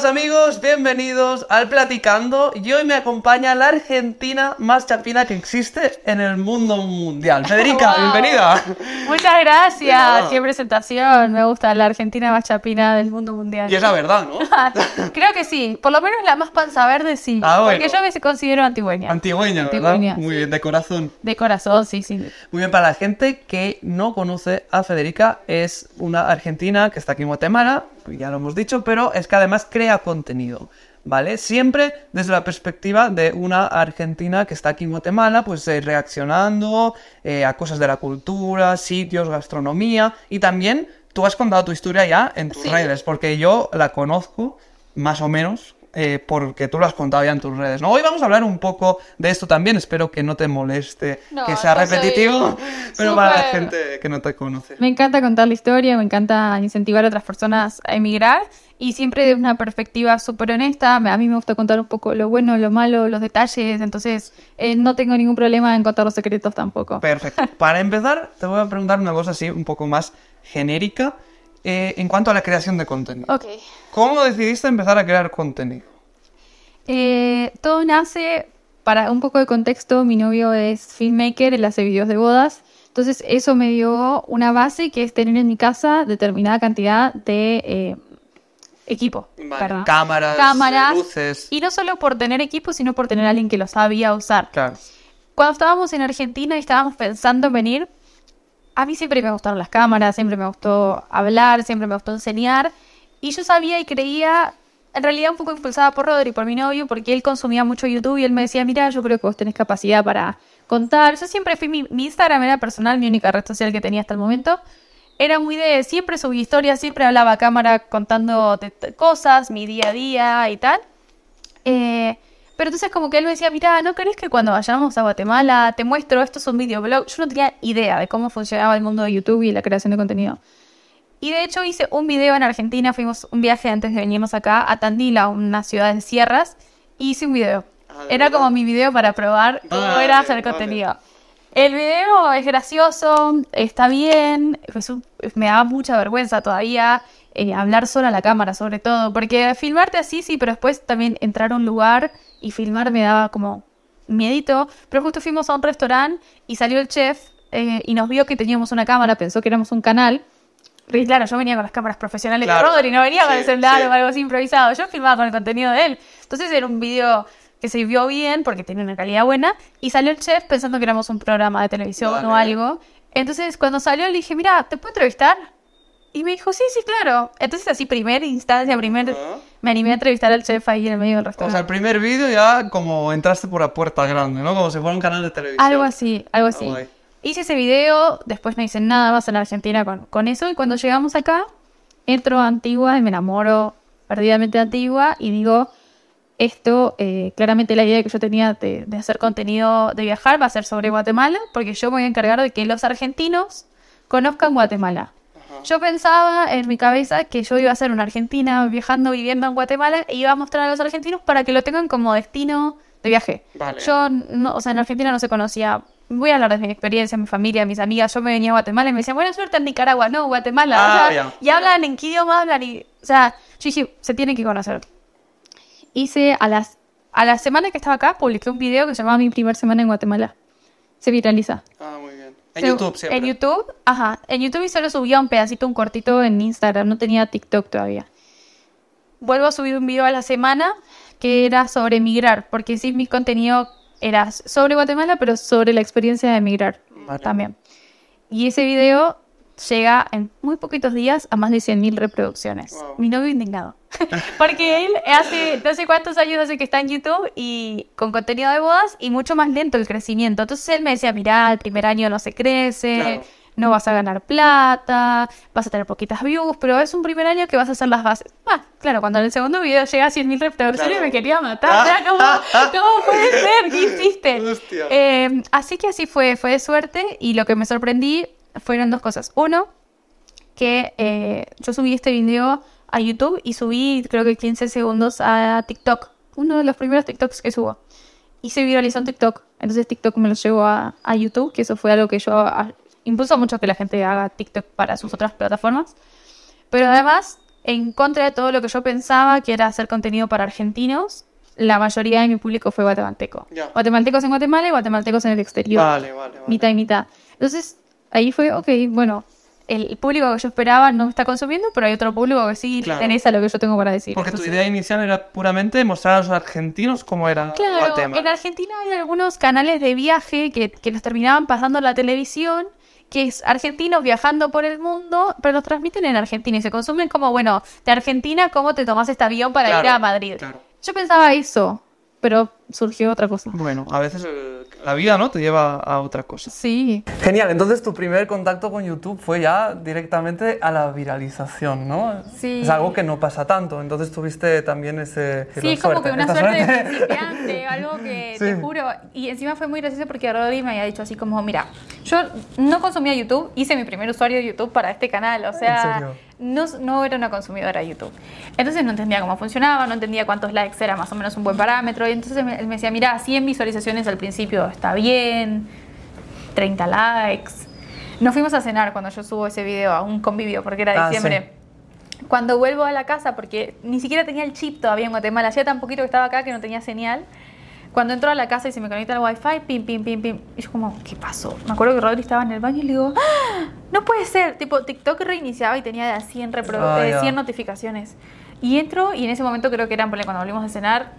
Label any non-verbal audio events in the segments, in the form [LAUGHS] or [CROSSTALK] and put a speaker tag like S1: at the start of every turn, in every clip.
S1: Buenas amigos, bienvenidos al Platicando y hoy me acompaña la Argentina más chapina que existe en el mundo mundial. Federica,
S2: Wow.
S1: bienvenida.
S2: Muchas gracias. Qué presentación. Me gusta la Argentina más chapina del mundo mundial.
S1: Y es la verdad, ¿no? [LAUGHS]
S2: Creo que sí. Por lo menos la más panza verde sí.
S1: Ah, bueno.
S2: Porque yo me considero antigüeña.
S1: Antigüeña, ¿verdad?
S2: Antigüeña,
S1: Muy
S2: sí.
S1: bien, de corazón.
S2: De corazón, sí, sí.
S1: Muy bien, para la gente que no conoce a Federica, es una argentina que está aquí en Guatemala, ya lo hemos dicho, pero es que además crea contenido, ¿vale? Siempre desde la perspectiva de una argentina que está aquí en Guatemala, pues eh, reaccionando eh, a cosas de la cultura, sitios, gastronomía, y también tú has contado tu historia ya en tus redes, porque yo la conozco más o menos. Eh, porque tú lo has contado ya en tus redes. ¿no? Hoy vamos a hablar un poco de esto también. Espero que no te moleste
S2: No,
S1: que sea repetitivo, [LAUGHS] pero para la gente que no te conoce.
S2: Me encanta contar la historia, me encanta incentivar a otras personas a emigrar y siempre de una perspectiva súper honesta. A mí me gusta contar un poco lo bueno, lo malo, los detalles, entonces eh, no tengo ningún problema en contar los secretos tampoco.
S1: Perfecto. [LAUGHS] Para empezar, te voy a preguntar una cosa así un poco más genérica eh, en cuanto a la creación de contenido.
S2: Ok.
S1: ¿Cómo decidiste empezar a crear contenido?
S2: Eh, todo nace, para un poco de contexto, mi novio es filmmaker, él hace videos de bodas. Entonces eso me dio una base que es tener en mi casa determinada cantidad de eh, equipo. perdón.
S1: Cámaras,
S2: Cámaras.
S1: luces.
S2: Y no solo por tener equipo, sino por tener a alguien que lo sabía usar.
S1: Claro.
S2: Cuando estábamos en Argentina y estábamos pensando en venir, a mí siempre me gustaron las cámaras, siempre me gustó hablar, siempre me gustó enseñar. Y yo sabía y creía, en realidad un poco impulsada por Rodri, por mi novio, porque él consumía mucho YouTube y él me decía, mira, yo creo que vos tenés capacidad para contar. Yo siempre fui, mi, mi Instagram era personal, mi única red social que tenía hasta el momento. Era muy de, siempre subí historias, siempre hablaba a cámara contando cosas, mi día a día y tal. Eh, pero entonces como que él me decía, mira, ¿no crees que cuando vayamos a Guatemala te muestro, esto es un videoblog? Yo no tenía idea de cómo funcionaba el mundo de YouTube y la creación de contenido. Y de hecho hice un video en Argentina, fuimos un viaje antes de venirnos acá a Tandila, una ciudad de sierras, y hice un video.
S1: Ah, ¿de
S2: Era
S1: verdad?
S2: como mi video para probar cómo
S1: Vale,
S2: era hacer
S1: vale.
S2: contenido. El video es gracioso, está bien, es un- me da mucha vergüenza todavía eh, hablar sola a la cámara sobre todo, porque filmarte así sí, pero después también entrar a un lugar y filmar me daba como miedito, pero justo fuimos a un restaurante y salió el chef eh, y nos vio que teníamos una cámara, pensó que éramos un canal. Y claro, yo venía con las cámaras profesionales
S1: Claro.
S2: de Rodri, no venía con
S1: Sí,
S2: el celular
S1: sí.
S2: o algo así improvisado. Yo filmaba con el contenido de él. Entonces era un video que se vio bien porque tenía una calidad buena. Y salió el chef pensando que éramos un programa de televisión
S1: Vale.
S2: o algo. Entonces cuando salió le dije, mira, ¿te puedo entrevistar? Y me dijo, sí, sí, claro. Entonces así, primera instancia, primer... Me animé a entrevistar al chef ahí en el medio del
S1: O
S2: restaurante.
S1: sea, el primer vídeo ya como entraste por la puerta grande, ¿no? Como si fuera un canal de televisión.
S2: Algo así, algo así.
S1: guay.
S2: Hice ese video, después no hice nada más en Argentina con, con eso. Y cuando llegamos acá, entro a Antigua y me enamoro perdidamente de Antigua. Y digo, esto, eh, claramente la idea que yo tenía de, de hacer contenido de viajar va a ser sobre Guatemala, porque yo me voy a encargar de que los argentinos conozcan Guatemala. Yo pensaba en mi cabeza que yo iba a ser una argentina viajando, viviendo en Guatemala e iba a mostrar a los argentinos para que lo tengan como destino de viaje.
S1: Vale.
S2: Yo, no, o sea, en Argentina no se conocía. Voy a hablar de mi experiencia, mi familia, mis amigas. Yo me venía a Guatemala y me decían, buena suerte en Nicaragua. No, Guatemala.
S1: Ah,
S2: O sea,
S1: ya.
S2: y hablan en qué idioma hablan. Y, o sea, yo dije, se tiene que conocer. Hice a las a la semana que estaba acá, publiqué un video que se llamaba Mi primer semana en Guatemala. Se viraliza.
S1: Ah. En YouTube siempre.
S2: En YouTube, ajá. En YouTube y solo subía un pedacito, un cortito en Instagram. No tenía TikTok todavía. Vuelvo a subir un video a la semana que era sobre emigrar, porque sí, mi contenido era sobre Guatemala, pero sobre la experiencia de emigrar
S1: Vale.
S2: también. Y ese video llega en muy poquitos días a más de 100.000 reproducciones.
S1: Wow.
S2: Mi novio indignado. [LAUGHS] Porque él hace no sé cuántos años hace que está en YouTube y con contenido de bodas y mucho más lento el crecimiento. Entonces él me decía, mirá, el primer año no se crece,
S1: Claro.
S2: no vas a ganar plata, vas a tener poquitas views, pero es un primer año que vas a hacer las bases. Ah, claro, cuando en el segundo video llega a 100.000 reproducciones
S1: Claro.
S2: me quería matar. [LAUGHS] Era como, ¿cómo puede ser? ¿Qué hiciste? [LAUGHS] Eh, así que así fue, fue de suerte y lo que me sorprendí fueron dos cosas. Uno, que eh, yo subí este video a YouTube y subí creo que 15 segundos a TikTok. Uno de los primeros TikToks que subo. Y se viralizó en TikTok. Entonces TikTok me lo llevó a, a YouTube, que eso fue algo que yo a- impulso mucho que la gente haga TikTok para sus otras plataformas. Pero además, en contra de todo lo que yo pensaba, que era hacer contenido para argentinos. La mayoría de mi público fue guatemalteco.
S1: Ya.
S2: Guatemaltecos en Guatemala y guatemaltecos en el exterior.
S1: Vale, vale, vale.
S2: Mitad y mitad. Entonces, ahí fue, ok, bueno, el público que yo esperaba no me está consumiendo, pero hay otro público que sí
S1: Claro.
S2: interesa lo que yo tengo para decir.
S1: Porque tu idea inicial era puramente mostrar a los argentinos cómo era
S2: Claro,
S1: Guatemala.
S2: en Argentina hay algunos canales de viaje que, que los terminaban pasando la televisión, que es argentinos viajando por el mundo, pero los transmiten en Argentina y se consumen como, bueno, de Argentina, ¿cómo te tomas este avión para ir a Madrid?
S1: claro.
S2: Yo pensaba eso, pero surgió otra cosa.
S1: Bueno, a veces el- la vida, ¿no? Te lleva a otra cosa.
S2: Sí,
S1: Genial, entonces tu primer contacto con YouTube fue ya directamente a la viralización, ¿no?
S2: Sí.
S1: Es algo que no pasa tanto, entonces tuviste también ese...
S2: Sí, es como que una suerte, de principiante, [LAUGHS] algo que te
S1: Sí.
S2: juro. Y encima fue muy gracioso porque Rodri me había dicho así como, mira, yo no consumía YouTube, hice mi primer usuario de YouTube para este canal, o sea,
S1: serio?
S2: No, no era una consumidora de YouTube. Entonces no entendía cómo funcionaba, no entendía cuántos likes era más o menos un buen parámetro. Y entonces me- él me decía, mira, 100 visualizaciones al principio está bien, 30 likes. Nos fuimos a cenar cuando yo subo ese video a un convivio porque era
S1: Ah,
S2: diciembre. Cuando vuelvo a la casa, porque ni siquiera tenía el chip todavía en Guatemala, hacía tan poquito que estaba acá que no tenía señal. Cuando entro a la casa y se me conecta el wifi, pim, pim, pim, pim. Y yo como, ¿qué pasó? Me acuerdo que Rodri estaba en el baño y le digo, ¡Ah! no puede ser. Tipo, TikTok reiniciaba y tenía de a 100, reprodu-
S1: Ah,
S2: de
S1: ya.
S2: 100 notificaciones. Y entro y en ese momento creo que eran, cuando volvimos a cenar,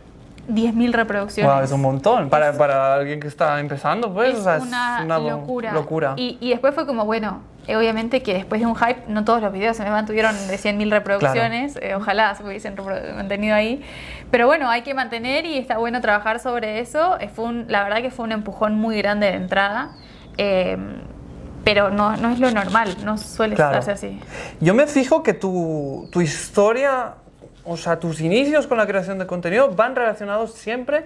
S2: 10.000 reproducciones.
S1: Wow, es un montón. Para, para alguien que está empezando, pues,
S2: es
S1: o sea,
S2: una,
S1: bo-
S2: locura.
S1: locura.
S2: Y, y después fue como, bueno, eh, obviamente que después de un hype, no todos los videos se me mantuvieron de 100.000 reproducciones. eh, ojalá se hubiesen mantenido ahí. Pero bueno, hay que mantener y está bueno trabajar sobre eso. Eh, fue un- la verdad que fue un empujón muy grande de entrada. pero no, no es lo normal, no suele
S1: Claro.
S2: estarse así.
S1: Yo me fijo que tu, tu historia, o sea, tus inicios con la creación de contenido van relacionados siempre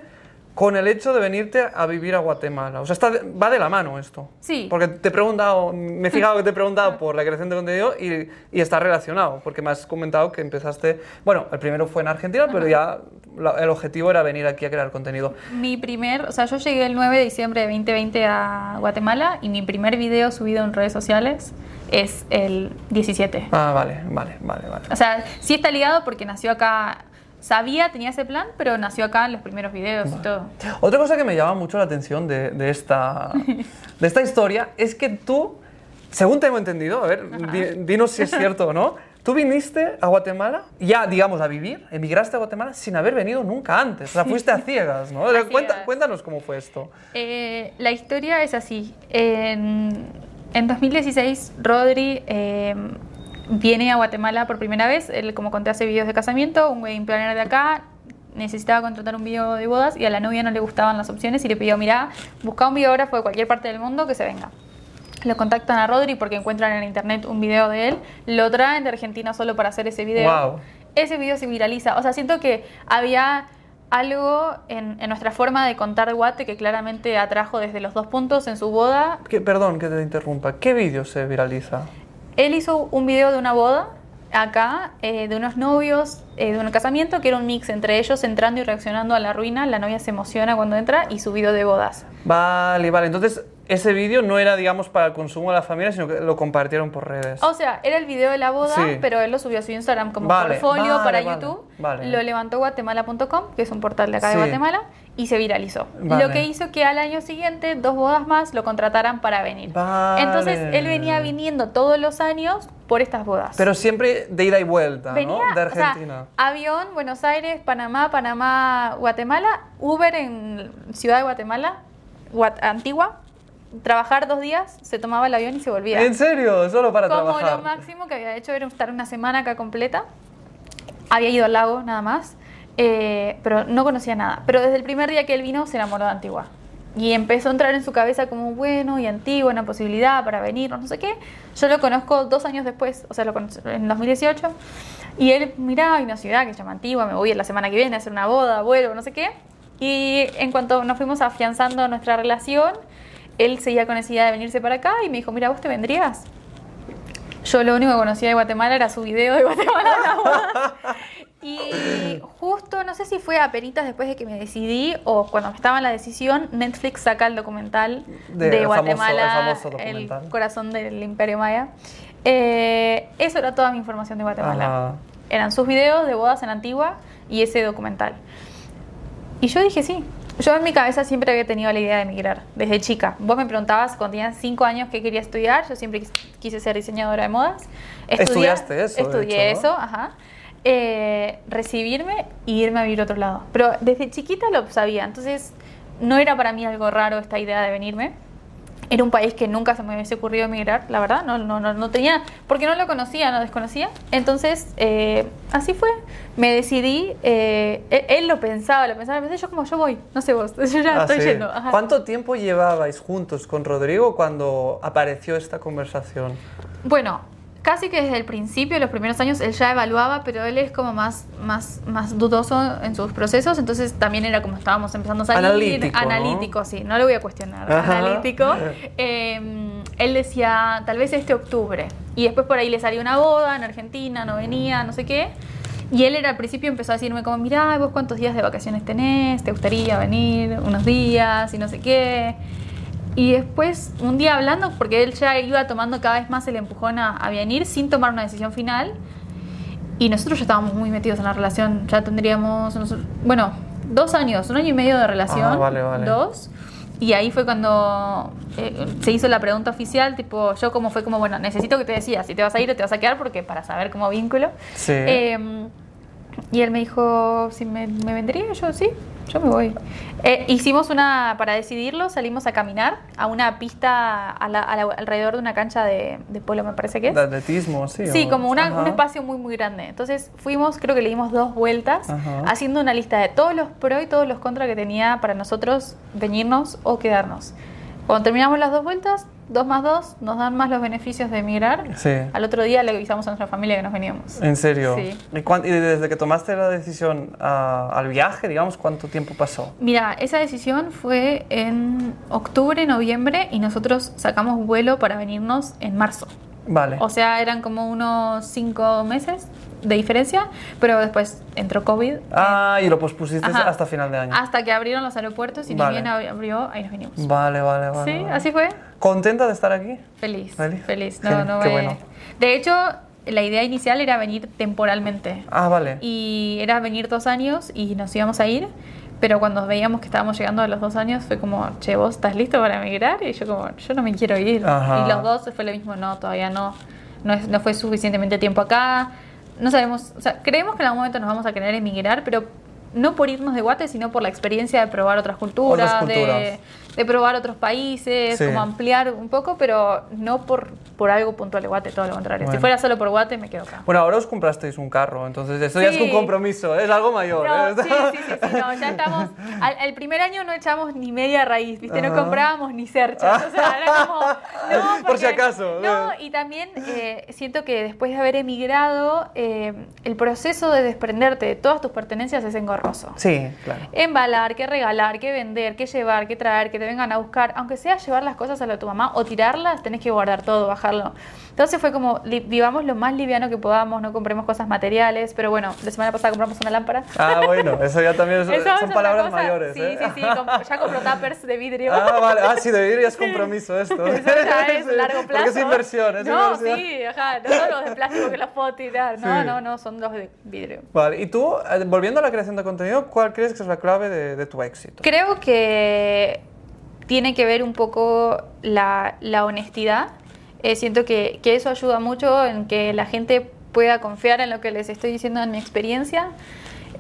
S1: con el hecho de venirte a vivir a Guatemala. O sea, está va de la mano esto.
S2: Sí.
S1: Porque te he preguntado, me he fijado que te he preguntado [LAUGHS] por la creación de contenido y, y está relacionado, porque me has comentado que empezaste, bueno, el primero fue en Argentina, pero ya la- el objetivo era venir aquí a crear contenido.
S2: Mi primer, o sea, yo llegué el 9 de diciembre de 2020 a Guatemala y mi primer video subido en redes sociales es el 17.
S1: Ah, vale, vale, vale, vale.
S2: O sea, sí está ligado porque nació acá, sabía, tenía ese plan, pero nació acá en los primeros videos y todo.
S1: Otra cosa que me llama mucho la atención de, de esta, [LAUGHS] de esta historia es que tú, según tengo entendido, a ver, di- dinos si es cierto o no, tú viniste a Guatemala, ya digamos a vivir, emigraste a Guatemala sin haber venido nunca antes, o sea, fuiste a [LAUGHS] ciegas, ¿no?
S2: A
S1: Cuenta-
S2: ciegas.
S1: cuéntanos cómo fue esto.
S2: Eh, la historia es así. En, en 2016, Rodri eh, viene a Guatemala por primera vez. Él, como conté, hace videos de casamiento, un wedding planner de acá. Necesitaba contratar un video de bodas y a la novia no le gustaban las opciones y le pidió, mira, busca un videógrafo de cualquier parte del mundo que se venga. Lo contactan a Rodri porque encuentran en internet un video de él, lo traen de Argentina solo para hacer ese video.
S1: Wow.
S2: Ese video se viraliza. O sea, siento que había algo en, en nuestra forma de contar Guate que claramente atrajo desde los dos puntos en su boda.
S1: Que- perdón que te interrumpa, ¿qué vídeo se viraliza?
S2: Él hizo un video de una boda acá, eh, de unos novios, eh, de un casamiento, que era un mix entre ellos entrando y reaccionando a la ruina. La novia se emociona cuando entra y su video de bodas.
S1: Vale, vale, entonces ese vídeo no era, digamos, para el consumo de la familia, sino que lo compartieron por redes.
S2: O sea, era el video de la boda,
S1: Sí.
S2: pero él lo subió a su Instagram como
S1: Vale,
S2: portfolio
S1: vale,
S2: para
S1: vale,
S2: YouTube. Lo levantó guatemala.com, que es un portal de acá
S1: Sí.
S2: de Guatemala, y se viralizó. Lo que hizo que al año siguiente dos bodas más lo contrataran para venir. Entonces él venía viniendo todos los años por estas bodas.
S1: Pero siempre de ida y vuelta,
S2: Venía,
S1: ¿no? De
S2: o sea,
S1: Argentina.
S2: avión, Buenos Aires, Panamá, Panamá, Guatemala, Uber en Ciudad de Guatemala, Guat- Antigua, trabajar dos días, se tomaba el avión y se volvía.
S1: ¿En serio? Solo para
S2: Como
S1: trabajar.
S2: lo máximo que había hecho era estar una semana acá completa. Había ido al lago nada más, eh, pero no conocía nada. Pero desde el primer día que él vino se enamoró de Antigua. Y empezó a entrar en su cabeza como, bueno, y Antigua, una posibilidad para venir, o no sé qué. Yo lo conozco dos años después, o sea, lo conocí en 2018. Y él, mirá, hay una ciudad que se llama Antigua, me voy la semana que viene a hacer una boda, vuelvo, no sé qué. Y en cuanto nos fuimos afianzando nuestra relación, él seguía con esa idea de venirse para acá y me dijo, mira, ¿vos te vendrías? Yo lo único que conocía de Guatemala era su video de Guatemala. [LAUGHS] Y justo, no sé si fue a peritas después de que me decidí o cuando estaba en la decisión, Netflix saca el documental
S1: De-
S2: de,
S1: el famoso- el
S2: Guatemala, el, corazón del imperio maya. Eh, eso era toda mi información de Guatemala. Eran sus videos de bodas en Antigua y ese documental. Y yo dije sí. Yo en mi cabeza siempre había tenido la idea de emigrar, desde chica. Vos me preguntabas cuando tenía 5 años qué quería estudiar, yo siempre quis- quise ser diseñadora de modas.
S1: Estudiaste eso, de
S2: Estudié
S1: hecho, ¿no?
S2: eso, ajá. Eh, recibirme y irme a vivir a otro lado. Pero desde chiquita lo sabía, entonces no era para mí algo raro esta idea de venirme. Era un país que nunca se me hubiese ocurrido emigrar, la verdad, no, no, no, no tenía, porque no lo conocía, no desconocía. Entonces, eh, así fue, me decidí, eh, él, él lo pensaba, lo pensaba, lo pensaba, yo como, yo voy, no sé vos, [LAUGHS] yo ya
S1: Ah,
S2: estoy
S1: sí.
S2: yendo. ajá.
S1: ¿Cuánto tiempo llevabais juntos con Rodrigo cuando apareció esta conversación?
S2: Bueno, casi que desde el principio, los primeros años, él ya evaluaba, pero él es como más, más, más dudoso en sus procesos, entonces también era como estábamos empezando a salir.
S1: Analítico, ¿no?
S2: Analítico, sí, no lo voy a cuestionar.
S1: Ajá.
S2: Analítico. Eh, él decía, tal vez este octubre. Y después por ahí le salió una boda en Argentina, no venía, no sé qué. Y él era al principio empezó a decirme como, mirá, vos cuántos días de vacaciones tenés, te gustaría venir unos días y no sé qué. Y después, un día hablando, porque él ya iba tomando cada vez más el empujón a, a venir sin tomar una decisión final. Y nosotros ya estábamos muy metidos en la relación. Ya tendríamos, nosotros- bueno, dos años, un año y medio de relación.
S1: Ah, vale, vale.
S2: Dos. Y ahí fue cuando eh, se hizo la pregunta oficial, tipo, yo como fue como, bueno, necesito que te decidas si te vas a ir o te vas a quedar, porque para saber cómo vínculo.
S1: Sí.
S2: Eh, y él me dijo, si me, me vendría, yo sí, yo me voy. Eh, hicimos una, para decidirlo, salimos a caminar a una pista a la- a la- alrededor de una cancha de, de polo, me parece que es.
S1: ¿De atletismo? Sí.
S2: Sí,
S1: o-
S2: como una- un espacio muy, muy grande. Entonces fuimos, creo que le dimos dos vueltas,
S1: Ajá.
S2: haciendo una lista de todos los pros y todos los contras que tenía para nosotros venirnos o quedarnos. Cuando terminamos las dos vueltas, dos más dos, nos dan más los beneficios de emigrar.
S1: Sí.
S2: Al otro día le avisamos a nuestra familia que nos veníamos.
S1: ¿En serio?
S2: Sí.
S1: ¿Y, y desde que tomaste la decisión ah, al viaje, digamos, cuánto tiempo pasó?
S2: Mira, esa decisión fue en octubre, noviembre y nosotros sacamos vuelo para venirnos en marzo.
S1: Vale.
S2: O sea, eran como unos cinco meses de diferencia, pero después entró COVID.
S1: ah, y lo pospusiste
S2: Ajá.
S1: hasta final de año.
S2: Hasta que abrieron los aeropuertos y ni
S1: Vale.
S2: bien ab- abrió, ahí nos vinimos.
S1: Vale, vale, vale.
S2: sí,
S1: vale.
S2: así fue.
S1: ¿Contenta de estar aquí?
S2: Feliz.
S1: ¿Feliz?
S2: Feliz. No, no
S1: qué
S2: me-
S1: bueno.
S2: De hecho, la idea inicial era venir temporalmente.
S1: Ah, vale.
S2: Y era venir dos años y nos íbamos a ir. Pero cuando veíamos que estábamos llegando a los dos años, fue como, che, ¿vos estás listo para emigrar? Y yo como, yo no me quiero ir.
S1: Ajá.
S2: Y los dos fue lo mismo, no, todavía no. No, es- no fue suficientemente tiempo acá. No sabemos, o sea, creemos que en algún momento nos vamos a querer emigrar, pero no por irnos de guate, sino por la experiencia de probar otras culturas,
S1: Otras culturas.
S2: De, de probar otros países,
S1: Sí.
S2: como ampliar un poco, pero no por, por algo puntual de guate, todo lo contrario.
S1: Bueno.
S2: Si fuera solo por guate, me quedo acá.
S1: Bueno, ahora os comprasteis un carro, entonces esto ya es un compromiso, es algo mayor.
S2: No,
S1: ¿eh?
S2: sí, sí, sí, sí, no, ya estamos. Al, el primer año no echamos ni media raíz, ¿viste? No comprábamos ni cerchas. O sea, era como. No, [LAUGHS]
S1: Por si acaso.
S2: No, y también eh, siento que después de haber emigrado, eh, el proceso de desprenderte de todas tus pertenencias es engorroso.
S1: Sí, claro.
S2: Embalar, que regalar, que vender, que llevar, que traer, que te vengan a buscar. Aunque sea llevar las cosas a lo de tu mamá o tirarlas, tenés que guardar todo, bajarlo. Entonces fue como, vivamos lo más liviano que podamos, no compremos cosas materiales. Pero bueno, la semana pasada compramos una lámpara.
S1: Ah, bueno, eso ya también es- [LAUGHS]
S2: Eso es
S1: son palabras
S2: cosa.
S1: mayores.
S2: Sí,
S1: ¿eh?
S2: sí, sí. [LAUGHS] ya compró tuppers de vidrio.
S1: Ah, vale. Ah, sí, de vidrio es compromiso esto.
S2: Eso ya [LAUGHS] es
S1: Sí,
S2: largo plazo.
S1: Porque es inversión, es
S2: no,
S1: inversión.
S2: sí, ajá. No son los de plástico que los puedo tirar. No,
S1: Sí.
S2: no, no, son los de vidrio.
S1: Vale, y tú, eh, volviendo a la creación de contenido, ¿cuál crees que es la clave de, de tu éxito?
S2: Creo que tiene que ver un poco la, la honestidad. Eh, siento que, que eso ayuda mucho en que la gente pueda confiar en lo que les estoy diciendo en mi experiencia.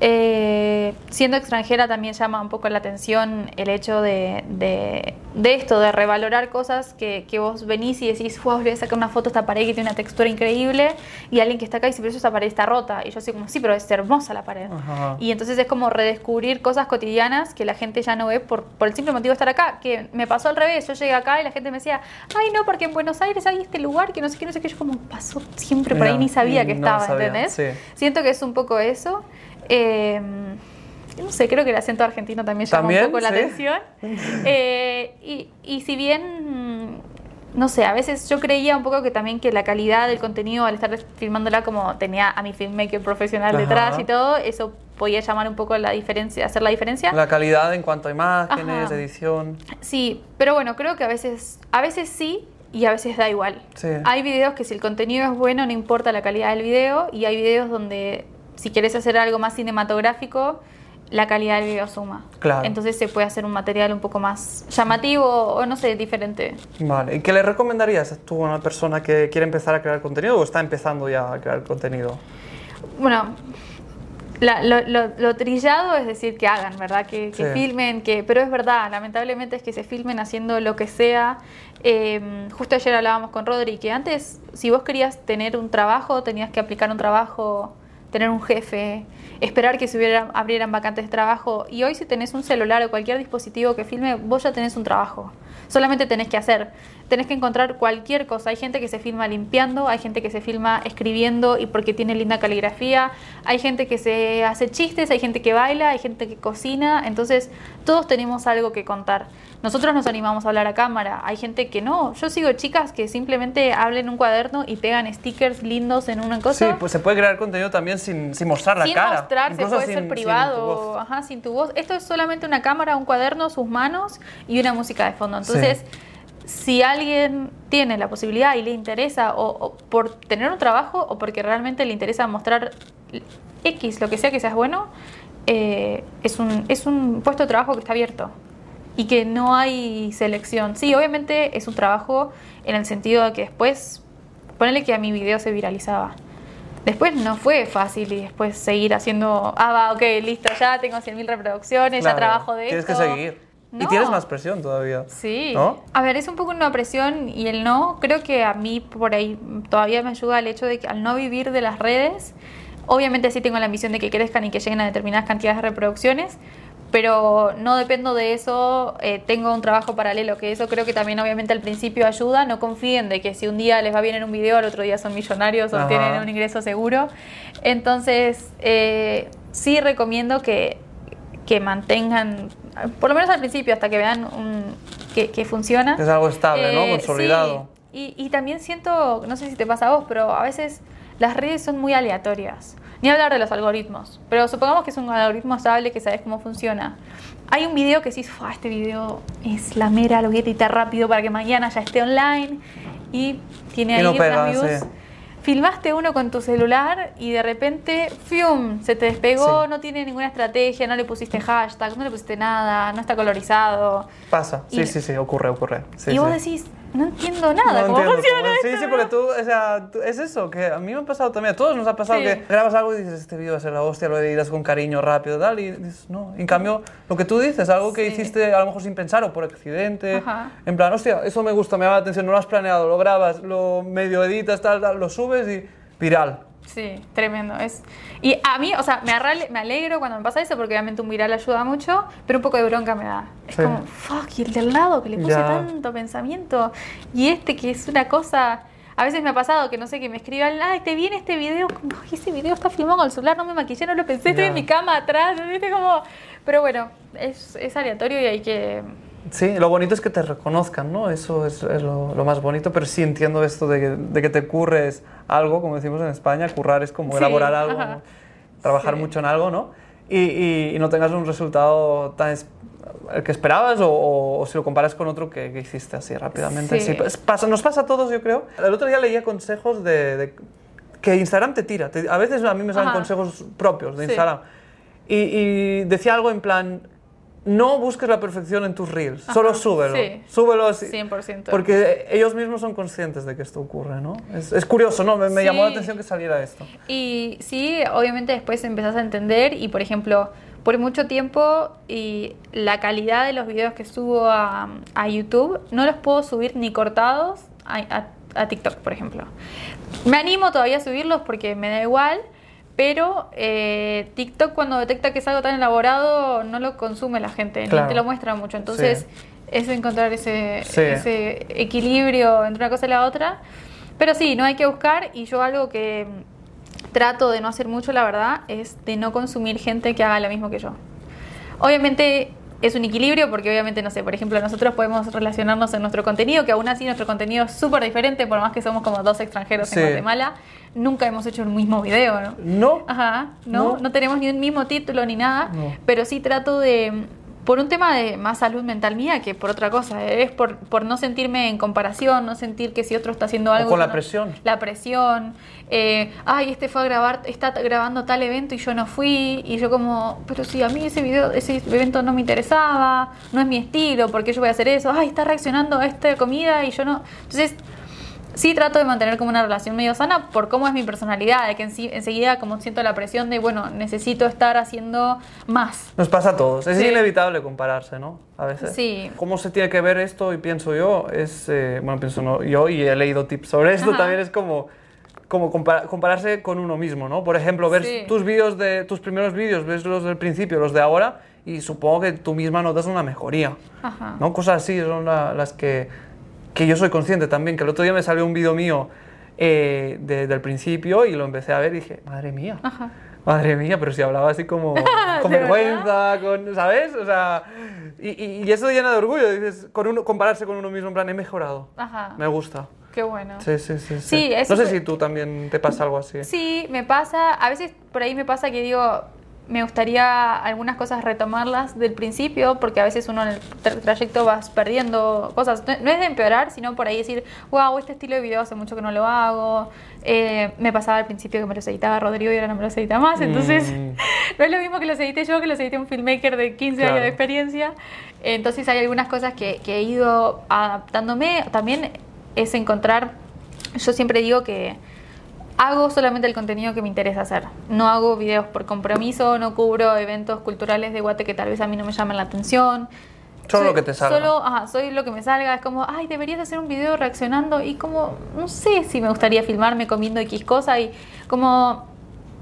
S2: Eh, siendo extranjera también llama un poco la atención el hecho de, de- de esto, de revalorar cosas que, que vos venís y decís, wow, le voy a sacar una foto a esta pared que tiene una textura increíble y alguien que está acá y dice, pero esa pared está rota. Y yo así como, sí, pero es hermosa la pared.
S1: Ajá.
S2: Y entonces es como redescubrir cosas cotidianas que la gente ya no ve por, por el simple motivo de estar acá. Que me pasó al revés. Yo llegué acá y la gente me decía, ay, no, porque en Buenos Aires hay este lugar que no sé qué, no sé qué. Yo como pasó siempre por ahí ni sabía que
S1: no
S2: estaba,
S1: sabía,
S2: ¿entendés?
S1: sí.
S2: Siento que es un poco eso. Eh, no sé, creo que el acento argentino también llama
S1: ¿También?
S2: un poco la
S1: Sí.
S2: atención. Eh, y, y si bien, no sé, a veces yo creía un poco que también que la calidad del contenido, al estar filmándola como tenía a mi filmmaker profesional
S1: Ajá.
S2: detrás y todo, eso podía llamar un poco la diferencia, hacer la diferencia.
S1: La calidad en cuanto a imágenes,
S2: Ajá.
S1: edición.
S2: Sí, pero bueno, creo que a veces, a veces sí y a veces da igual.
S1: Sí.
S2: Hay videos que si el contenido es bueno no importa la calidad del video y hay videos donde si quieres hacer algo más cinematográfico la calidad del video suma.
S1: Claro.
S2: Entonces se puede hacer un material un poco más llamativo o no sé, diferente.
S1: Vale, ¿y qué le recomendarías tú a una persona que quiere empezar a crear contenido o está empezando ya a crear contenido?
S2: Bueno, la- lo, lo- lo trillado es decir que hagan, ¿verdad? Que, que
S1: Sí.
S2: filmen, que, pero es verdad, lamentablemente es que se filmen haciendo lo que sea. Eh, justo ayer hablábamos con Rodri que antes, si vos querías tener un trabajo, tenías que aplicar un trabajo, tener un jefe, esperar que se hubiera, abrieran vacantes de trabajo. Y hoy si tenés un celular o cualquier dispositivo que filme, vos ya tenés un trabajo. Solamente tenés que hacer. Tenés que encontrar cualquier cosa. Hay gente que se filma limpiando, hay gente que se filma escribiendo y porque tiene linda caligrafía, hay gente que se hace chistes, hay gente que baila, hay gente que cocina. Entonces, todos tenemos algo que contar. Nosotros nos animamos a hablar a cámara, hay gente que no. Yo sigo chicas que simplemente hablan en un cuaderno y pegan stickers lindos en una cosa.
S1: Sí, pues se puede crear contenido también sin, sin mostrar la
S2: sin
S1: cara.
S2: mostrarse,
S1: incluso
S2: puede
S1: sin-
S2: ser
S1: sin
S2: privado,
S1: voz.
S2: ajá, sin tu voz. Esto es solamente una cámara, un cuaderno, sus manos y una música de fondo. Entonces, si alguien tiene la posibilidad y le interesa, o, o por tener un trabajo, o porque realmente le interesa mostrar X, lo que sea que seas bueno, eh, es, un, es un puesto de trabajo que está abierto y que no hay selección. Sí, obviamente es un trabajo en el sentido de que después, ponele que a mi video se viralizaba. Después no fue fácil y después seguir haciendo, ah, va, ok, listo, ya tengo 100.000 reproducciones, ya trabajo de
S1: Tienes
S2: esto.
S1: que seguir. Y tienes más presión todavía.
S2: Sí.
S1: ¿No?
S2: A ver, es un poco una presión y el no, creo que a mí por ahí todavía me ayuda el hecho de que al no vivir de las redes, obviamente sí tengo la ambición de que crezcan y que lleguen a determinadas cantidades de reproducciones, pero no dependo de eso, eh, tengo un trabajo paralelo, que eso creo que también obviamente al principio ayuda, no confíen de que si un día les va bien en un video, al otro día son millonarios o tienen un ingreso seguro. Entonces, eh, sí recomiendo que, que mantengan, por lo menos al principio, hasta que vean un- que, que funciona.
S1: Es algo estable, ¿no?
S2: Eh,
S1: Consolidado.
S2: sí. Y, y también siento, no sé si te pasa a vos, pero a veces las redes son muy aleatorias. Ni hablar de los algoritmos, pero supongamos que es un algoritmo estable que sabes cómo funciona. Hay un video que decís, "Fua, este video es la mera, lo voy a editar rápido para que mañana ya esté online y tiene ahí
S1: no
S2: unas
S1: pega,
S2: views.
S1: sí.
S2: Filmaste uno con tu celular y de repente, ¡fium! Se te despegó,
S1: Sí.
S2: no tiene ninguna estrategia, no le pusiste hashtag, no le pusiste nada, no está colorizado.
S1: Pasa. Sí,
S2: Y-
S1: sí, sí, ocurre, ocurre. Sí,
S2: y vos decís, no entiendo nada,
S1: No
S2: ¿cómo
S1: entiendo
S2: funciona
S1: cómo-
S2: esto?
S1: Sí, sí,
S2: no?".
S1: porque tú, o sea, tú- es eso, que a mí me ha pasado también, a todos nos ha pasado
S2: Sí.
S1: que grabas algo y dices, este vídeo va a ser la hostia, lo editas con cariño rápido, tal, y dices, no. En cambio, lo que tú dices, algo que
S2: Sí.
S1: hiciste a lo mejor sin pensar o por accidente,
S2: Ajá.
S1: en plan, hostia, eso me gusta, me llama la atención, no lo has planeado, lo grabas, lo medio editas, tal, tal, lo subes y viral.
S2: Sí, tremendo. Es... Y a mí, o sea, me, arrale- me alegro cuando me pasa eso porque obviamente un viral ayuda mucho, pero un poco de bronca me da. Es
S1: Sí.
S2: como, fuck, y el del lado que le puse
S1: Ya.
S2: tanto pensamiento. Y este que es una cosa... A veces me ha pasado que no sé, que me escriban, ay, te viene este video, como, "Ay, ese video está filmado con el celular, no me maquillé, no lo pensé, estoy en mi cama atrás, ¿viste? Como... Pero bueno, es, es aleatorio y hay que...
S1: Sí, lo bonito es que te reconozcan, ¿no? Eso es, es lo, lo más bonito, pero sí entiendo esto de que, de que te curres algo, como decimos en España, currar es como
S2: Sí,
S1: elaborar algo, trabajar
S2: Sí.
S1: mucho en algo, ¿no? Y, y- y no tengas un resultado tan es- el que esperabas o, o- o si lo comparas con otro que, que hiciste así rápidamente.
S2: Sí.
S1: Sí, pues pasa, nos pasa a todos, yo creo. El otro día leía consejos de, de- que Instagram te tira. Te- a veces a mí me salen consejos propios de. Instagram. Y, y decía algo en plan, no busques la perfección en tus reels,
S2: Ajá,
S1: solo súbelo.
S2: sí.
S1: Súbelo así.
S2: 100%.
S1: Porque ellos mismos son conscientes de que esto ocurre, ¿no? Es, es curioso, ¿no? Me, me llamó la atención que saliera esto.
S2: Y sí, obviamente después empezás a entender y por ejemplo, por mucho tiempo y la calidad de los videos que subo a, a YouTube no los puedo subir ni cortados a, a- a TikTok, por ejemplo. Me animo todavía a subirlos porque me da igual, pero eh, TikTok cuando detecta que es algo tan elaborado no lo consume la gente,
S1: Claro.
S2: ni te lo muestra mucho. Entonces
S1: Sí.
S2: es encontrar ese,
S1: Sí.
S2: ese equilibrio entre una cosa y la otra. Pero sí, no hay que buscar y yo algo que trato de no hacer mucho, la verdad, es de no consumir gente que haga lo mismo que yo. Obviamente es un equilibrio porque obviamente, no sé, por ejemplo, nosotros podemos relacionarnos en nuestro contenido, que aún así nuestro contenido es súper diferente, por más que somos como dos extranjeros
S1: Sí.
S2: en Guatemala, nunca hemos hecho el mismo video, ¿no?
S1: No.
S2: Ajá, no,
S1: No.
S2: no, tenemos ni un mismo título ni nada,
S1: No.
S2: pero sí trato de, por un tema de más salud mental mía que por otra cosa. Es por, por no sentirme en comparación, no sentir que si otro está haciendo algo...
S1: O con la
S2: no-
S1: presión.
S2: La presión. eh, ay, este fue a grabar, está grabando tal evento y yo no fui. Y yo como, pero si a mí ese video, ese evento no me interesaba, no es mi estilo, ¿por qué yo voy a hacer eso? Ay, está reaccionando a esta comida y yo no... Entonces... Sí trato de mantener como una relación medio sana por cómo es mi personalidad, de que enseguida como siento la presión de, bueno, necesito estar haciendo más.
S1: Nos pasa a todos. Es
S2: Sí.
S1: inevitable compararse, ¿no? A veces.
S2: Sí.
S1: ¿Cómo se tiene que ver esto? Y pienso yo, es. eh, bueno, pienso no, yo y he leído tips sobre esto.
S2: Ajá.
S1: También es como. Como compara- compararse con uno mismo, ¿no? Por ejemplo, ver
S2: Sí.
S1: tus vídeos de tus primeros vídeos, ves los del principio, los de ahora, y supongo que tú misma notas una mejoría.
S2: Ajá.
S1: ¿no? Cosas así son la- las que, que yo soy consciente también, que el otro día me salió un vídeo mío eh, de- del principio y lo empecé a ver y dije, madre mía,
S2: Ajá.
S1: madre mía, pero si hablaba así como [LAUGHS] con
S2: ¿De
S1: vergüenza, con, ¿sabes? O sea, y, eso llena de orgullo, dices, con uno, compararse con uno mismo, en plan, he mejorado,
S2: Ajá.
S1: me gusta.
S2: Qué bueno.
S1: Sí, sí, sí. sí. No sé si tú también te pasa algo así.
S2: Sí, me pasa, a veces por ahí me pasa que digo, me gustaría algunas cosas retomarlas del principio, porque a veces uno en el tra- trayecto vas perdiendo cosas. No, no es de empeorar, sino por ahí decir, wow, este estilo de video hace mucho que no lo hago. Eh, me pasaba al principio que me los editaba Rodrigo y ahora no me los edita más, entonces
S1: Mm. [LAUGHS]
S2: no es lo mismo que los edité yo, que los edité un filmmaker de 15
S1: Claro.
S2: años de experiencia. Entonces hay algunas cosas que, que he ido adaptándome. También es encontrar, yo siempre digo que hago solamente el contenido que me interesa hacer. No hago videos por compromiso, no cubro eventos culturales de Guate que tal vez a mí no me llaman la atención.
S1: Solo
S2: Soy-
S1: lo que te salga.
S2: Solo, ajá, soy lo que me salga. Es como, ay, deberías hacer un video reaccionando y como, no sé si me gustaría filmarme comiendo X cosa y como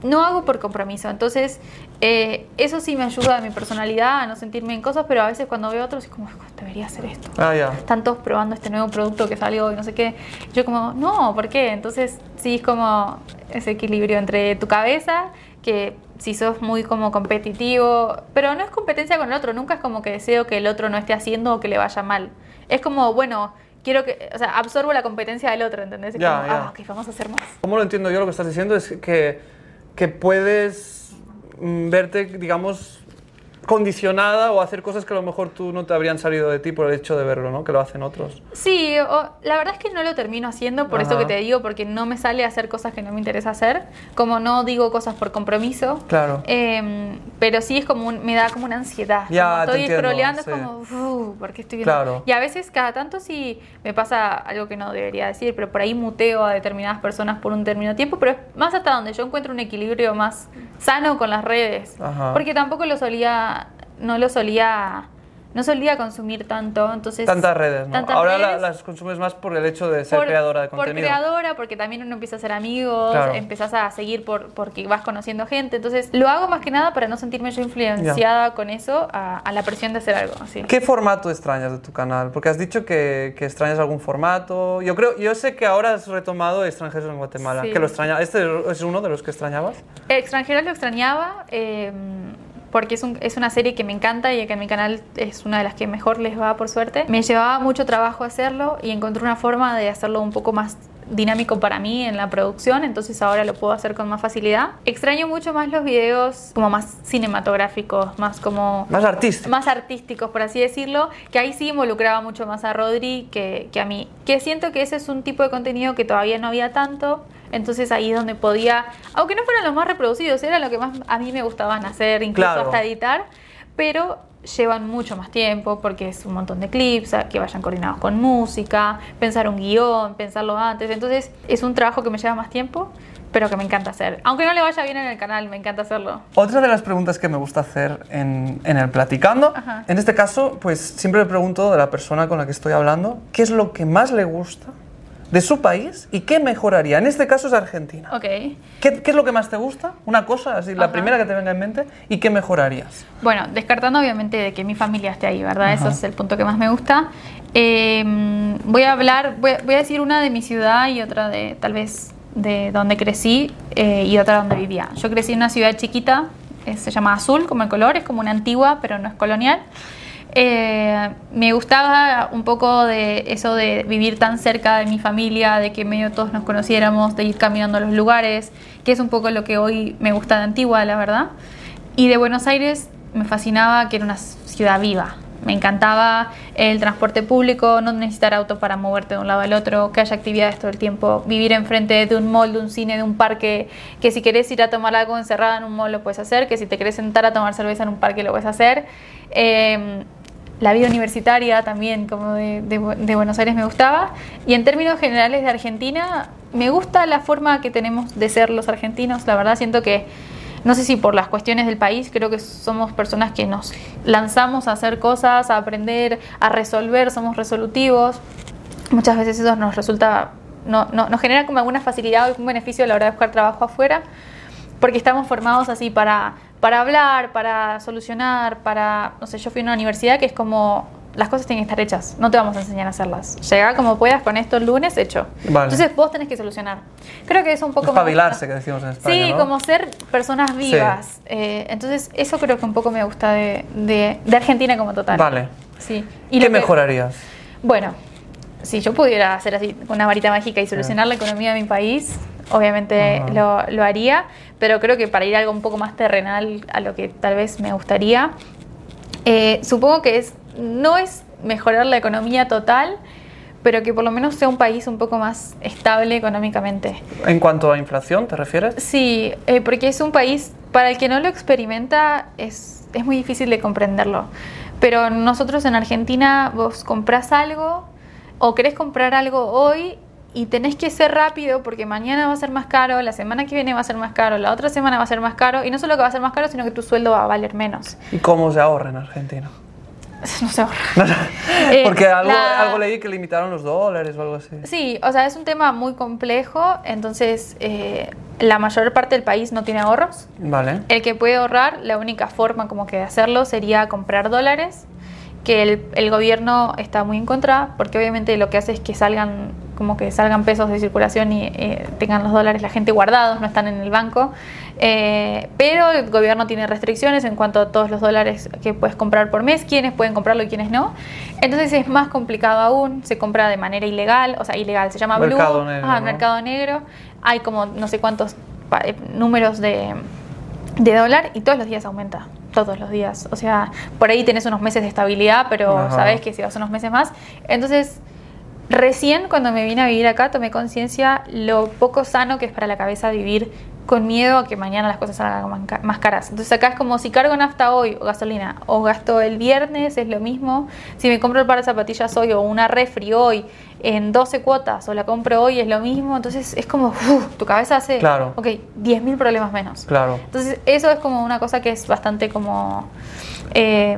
S2: no hago por compromiso. Entonces, eh, eso sí me ayuda a mi personalidad, a no sentirme en cosas, pero a veces cuando veo a otros es como, debería hacer esto
S1: Ah, ya.
S2: están todos probando este nuevo producto que salió y no sé qué. Yo como, no, ¿por qué? Entonces sí es como ese equilibrio entre tu cabeza, que si sos muy como competitivo, pero no es competencia con el otro, nunca es como que deseo que el otro no esté haciendo o que le vaya mal. Es como, bueno, quiero que, o sea, absorbo la competencia del otro, ¿entendés? Es
S1: Ya,
S2: como,
S1: ya.
S2: ah, ok, vamos a hacer más.
S1: ¿Cómo lo entiendo yo? Lo que estás diciendo es que, que puedes verte, digamos, condicionada o hacer cosas que a lo mejor tú no te habrían salido de ti por el hecho de verlo, ¿no? Que lo hacen otros.
S2: Sí, o- la verdad es que no lo termino haciendo, por eso que te digo, porque no me sale hacer cosas que no me interesa hacer, como no digo cosas por compromiso.
S1: Claro.
S2: Eh, pero sí es como un- me da como una ansiedad.
S1: Ya,
S2: Como estoy scrolleando,
S1: sí.
S2: es como, "Uf, ¿por qué estoy viendo?
S1: Claro.
S2: Y a veces, cada tanto, sí me pasa algo que no debería decir, pero por ahí muteo a determinadas personas por un determinado tiempo, pero es más hasta donde yo encuentro un equilibrio más sano con las redes.
S1: Ajá.
S2: Porque tampoco lo solía, no lo solía, no solía consumir tanto, entonces...
S1: Tantas redes, ¿no?
S2: tantas
S1: Ahora la- las consumes más por el hecho de ser
S2: Por-
S1: creadora de
S2: Por
S1: contenido.
S2: creadora, porque también uno empieza a ser amigos,
S1: Claro.
S2: empezás a seguir por, porque vas conociendo gente. Entonces, lo hago más que nada para no sentirme yo influenciada con eso, a, a la presión de hacer algo. Así.
S1: ¿Qué formato extrañas de tu canal? Porque has dicho que, que extrañas algún formato. Yo creo, yo sé que ahora has retomado extranjeros en Guatemala.
S2: Sí.
S1: Que lo extraña. ¿Este es uno de los que extrañabas?
S2: Extranjeros lo extrañaba. eh, porque es, un- es una serie que me encanta y que en mi canal es una de las que mejor les va, por suerte. Me llevaba mucho trabajo hacerlo y encontré una forma de hacerlo un poco más dinámico para mí en la producción, entonces ahora lo puedo hacer con más facilidad. Extraño mucho más los videos como más cinematográficos, más como
S1: Más artístico.
S2: más artísticos, por así decirlo, que ahí sí involucraba mucho más a Rodri que, que a mí. Que siento que ese es un tipo de contenido que todavía no había tanto, entonces ahí es donde podía, aunque no fueran los más reproducidos, era lo que más a mí me gustaban hacer, incluso
S1: Claro.
S2: hasta editar, pero llevan mucho más tiempo porque es un montón de clips, que vayan coordinados con música, pensar un guion, pensarlo antes, entonces es un trabajo que me lleva más tiempo, pero que me encanta hacer. Aunque no le vaya bien en el canal, me encanta hacerlo.
S1: Otra de las preguntas que me gusta hacer en, en el platicando,
S2: Ajá.
S1: en este caso, pues siempre le pregunto de la persona con la que estoy hablando, ¿qué es lo que más le gusta de su país y qué mejoraría? En este caso es Argentina.
S2: Ok.
S1: ¿Qué, qué es lo que más te gusta? Una cosa, así, la
S2: Ajá.
S1: primera que te venga en mente, ¿y qué mejorarías?
S2: Bueno, descartando obviamente de que mi familia esté ahí, ¿verdad? Eso
S1: Ajá.
S2: es el punto que más me gusta. Eh, voy a hablar, voy, voy a decir una de mi ciudad y otra de tal vez de donde crecí eh, y otra donde vivía. Yo crecí en una ciudad chiquita, eh, se llama Azul como el color, es como una antigua, pero no es colonial. Eh, me gustaba un poco de eso de vivir tan cerca de mi familia, de que medio todos nos conociéramos, de ir caminando a los lugares, que es un poco lo que hoy me gusta de Antigua, la verdad. Y de Buenos Aires me fascinaba que era una ciudad viva. Me encantaba el transporte público, no necesitar auto para moverte de un lado al otro, que haya actividades todo el tiempo, vivir enfrente de un mall, de un cine, de un parque, que si querés ir a tomar algo encerrada en un mall lo puedes hacer, que si te querés sentar a tomar cerveza en un parque lo puedes hacer. Eh, la vida universitaria también, como de, Buenos Aires, me gustaba. Y en términos generales de Argentina, me gusta la forma que tenemos de ser los argentinos. La verdad, siento que no sé si por las cuestiones del país, creo que somos personas que nos lanzamos a hacer cosas, a aprender, a resolver, somos resolutivos. Muchas veces eso nos resulta, no, no, nos genera como alguna facilidad o algún beneficio a la hora de buscar trabajo afuera, porque estamos formados así para, para hablar, para solucionar, para, no sé, yo fui a una universidad que es como las cosas tienen que estar hechas, no te vamos a enseñar a hacerlas. Llega como puedas con esto el lunes, hecho. Entonces vos tenés que solucionar. Creo que es un poco...
S1: Espabilarse, que decimos en España,
S2: Sí, como ser personas vivas. Eh, entonces eso creo que un poco me gusta de, de, Argentina como total.
S1: Vale.
S2: Sí.
S1: ¿Y ¿Qué mejorarías?
S2: Bueno, si yo pudiera hacer así una varita mágica y solucionar la economía de mi país, obviamente lo, lo haría, pero creo que para ir a algo un poco más terrenal a lo que tal vez me gustaría, eh, supongo que es no es mejorar la economía total, pero que por lo menos sea un país un poco más estable económicamente.
S1: ¿En cuanto a inflación te refieres?
S2: Sí, eh, porque es un país, para el que no lo experimenta, es, es muy difícil de comprenderlo. Pero nosotros en Argentina, vos comprás algo o querés comprar algo hoy y tenés que ser rápido porque mañana va a ser más caro, la semana que viene va a ser más caro, la otra semana va a ser más caro y no solo que va a ser más caro, sino que tu sueldo va a valer menos.
S1: ¿Y cómo se ahorra en Argentina? [LAUGHS]
S2: no se ahorra. [LAUGHS]
S1: Eh, Porque algo, algo, leí que limitaron los dólares o algo así.
S2: Sí, o sea, es un tema muy complejo, entonces eh, la mayor parte del país no tiene ahorros.
S1: Vale.
S2: El que puede ahorrar, la única forma como que de hacerlo sería comprar dólares, que el, el gobierno está muy en contra, porque obviamente lo que hace es que salgan como que salgan pesos de circulación y eh, tengan los dólares la gente guardados, no están en el banco. Eh, pero el gobierno tiene restricciones en cuanto a todos los dólares que puedes comprar por mes, quiénes pueden comprarlo y quiénes no. Entonces es más complicado aún, se compra de manera ilegal, o sea, ilegal, se llama
S1: mercado
S2: blue,
S1: negro,
S2: mercado negro. Hay como no sé cuántos eh, números de, de dólar y todos los días aumenta todos los días. O sea, por ahí tenés unos meses de estabilidad, pero sabes que si vas unos meses más. Entonces, Recién cuando me vine a vivir acá tomé conciencia lo poco sano que es para la cabeza vivir con miedo a que mañana las cosas salgan más caras. Entonces acá es como si cargo nafta hoy o gasolina o gasto el viernes, es lo mismo. Si me compro el par de zapatillas hoy o una refri hoy en 12 cuotas o la compro hoy es lo mismo. Entonces es como, tu cabeza hace,
S1: claro.
S2: ok, 10.000 problemas menos.
S1: Claro.
S2: Entonces eso es como una cosa que es bastante como... Eh,